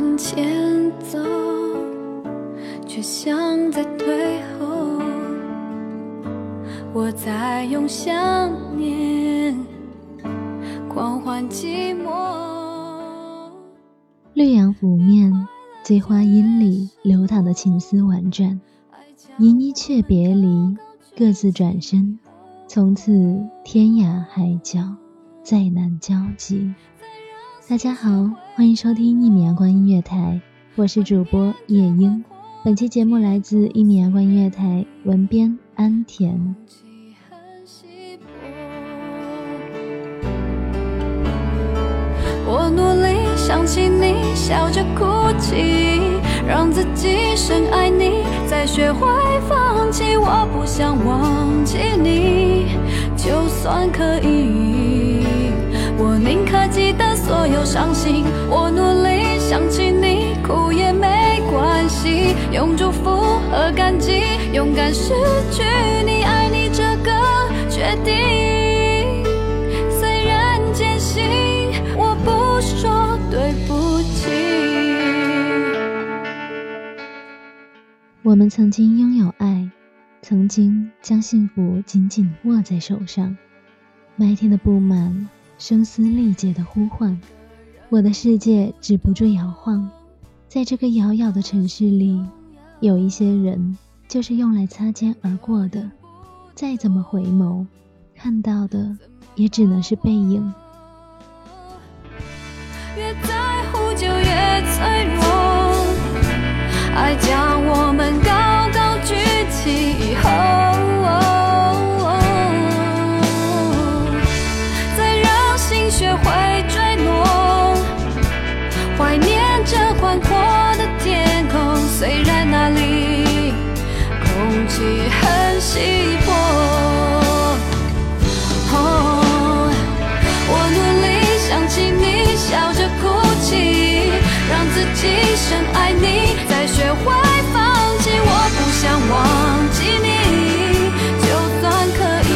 在向前走，却像在退后。我在用想念狂欢寂寞。绿杨拂面，醉花阴里流淌的情丝婉转，依依却别离，各自转身，从此天涯海角，再难交集。大家好，欢迎收听一米阳光音乐台，我是主播夜莺。本期节目来自一米阳光音乐台，文编安田。我努力想起你，笑着哭泣，让自己深爱你，再学会放弃。我不想忘记你，就算可以，我宁可记得所有伤心。我努力想起你，哭也没关系，用祝福和感激，勇敢失去你，爱你这个决定。虽然艰辛，我不说对不起。我们曾经拥有爱，曾经将幸福紧紧握在手上。麦田的布满，声嘶力竭的呼唤，我的世界止不住摇晃。在这个遥遥的城市里，有一些人就是用来擦肩而过的，再怎么回眸，看到的也只能是背影。越在乎就越脆弱，爱将空气很稀薄。哦，我努力想起你，笑着哭泣，让自己深爱你，再学会放弃。我不想忘记你，就算可以，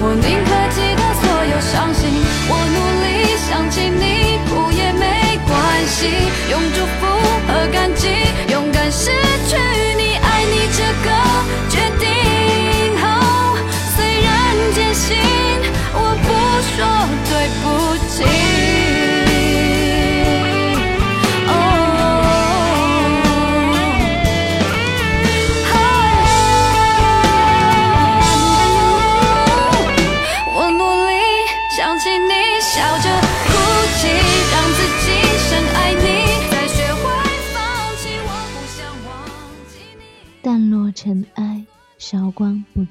我宁可记得所有伤心。我努力想起你，哭也没关系，用祝福和感激，勇敢失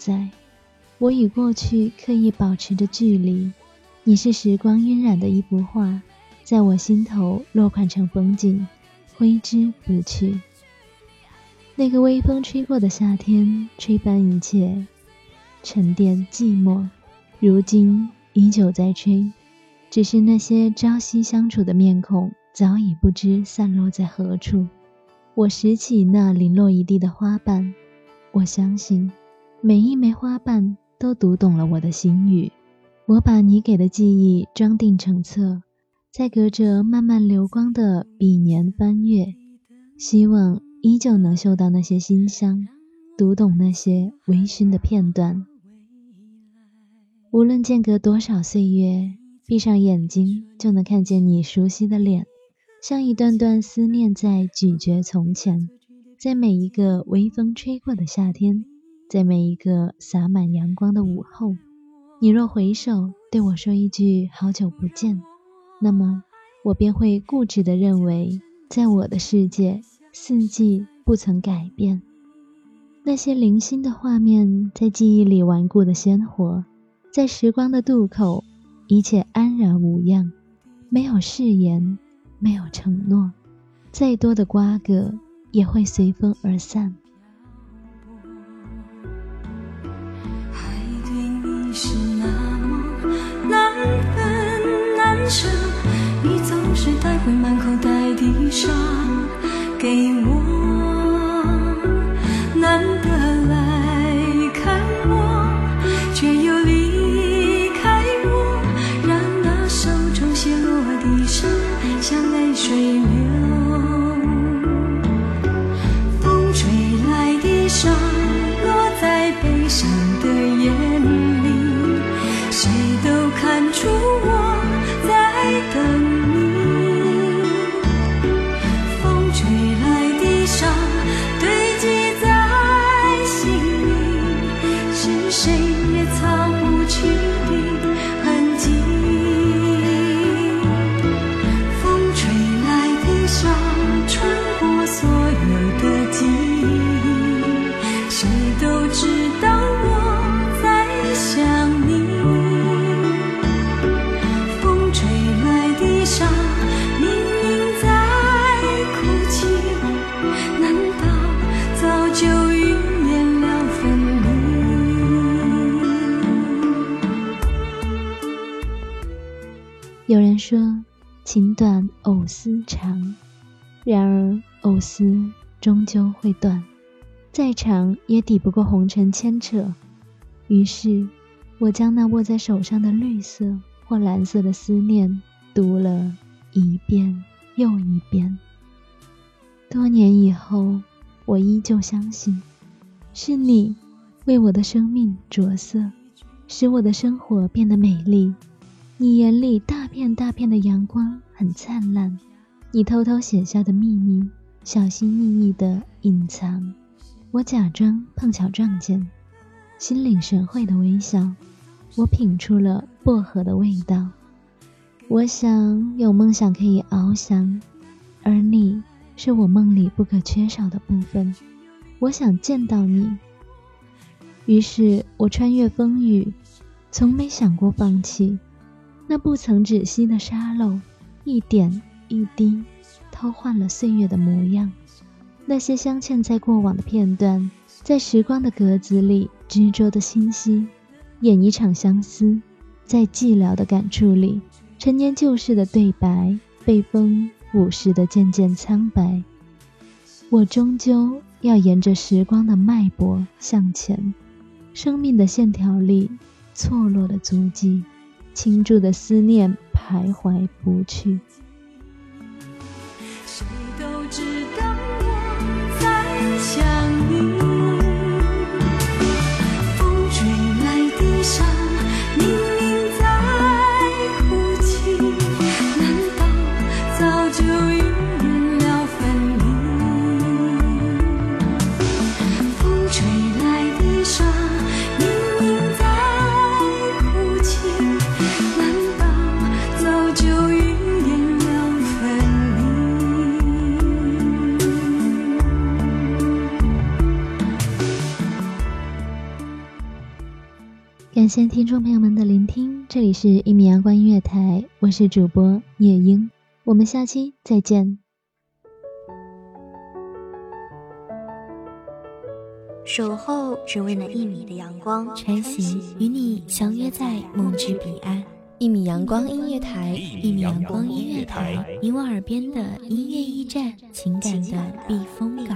在。我与过去刻意保持着距离，你是时光晕染的一幅画，在我心头落款成风景，挥之不去。那个微风吹过的夏天，吹翻一切，沉淀寂寞。如今依旧在吹，只是那些朝夕相处的面孔早已不知散落在何处。我拾起那零落一地的花瓣，我相信每一枚花瓣都读懂了我的心语。我把你给的记忆装订成册，在隔着慢慢流光的笔年翻阅，希望依旧能嗅到那些馨香，读懂那些微醺的片段。无论间隔多少岁月，闭上眼睛就能看见你熟悉的脸，像一段段思念在咀嚼从前。在每一个微风吹过的夏天，在每一个洒满阳光的午后，你若回首对我说一句“好久不见”，那么我便会固执地认为，在我的世界，四季不曾改变。那些零星的画面，在记忆里顽固的鲜活。在时光的渡口，一切安然无恙，没有誓言，没有承诺，再多的瓜葛也会随风而散。有的记忆，谁都知道我在想你。风吹来的沙，明明在哭泣，难道早就预言了分离？有人说，情短藕丝长，然而藕丝终究会断，再长也抵不过红尘牵扯。于是，我将那握在手上的绿色或蓝色的思念读了一遍又一遍。多年以后，我依旧相信，是你为我的生命着色，使我的生活变得美丽。你眼里大片大片的阳光很灿烂，你偷偷写下的秘密，小心翼翼地隐藏。我假装碰巧撞见，心领神会的微笑。我品出了薄荷的味道。我想有梦想可以翱翔，而你是我梦里不可缺少的部分。我想见到你，于是我穿越风雨，从没想过放弃。那不曾止息的沙漏，一点一滴，偷换了岁月的模样。那些镶嵌在过往的片段，在时光的格子里执着的清晰，演一场相思。在寂寥的感触里，陈年旧事的对白，被风腐蚀的渐渐苍白。我终究要沿着时光的脉搏向前，生命的线条里错落的足迹。倾注的思念徘徊不去。感谢听众朋友们的聆听，这里是《一米阳光音乐台》，我是主播夜莺，我们下期再见。守候只为那一米的阳光，穿行与你相约在梦之彼岸。一米阳光音乐台，一米阳光音乐台，你我耳边的音乐驿站，情感的避风港。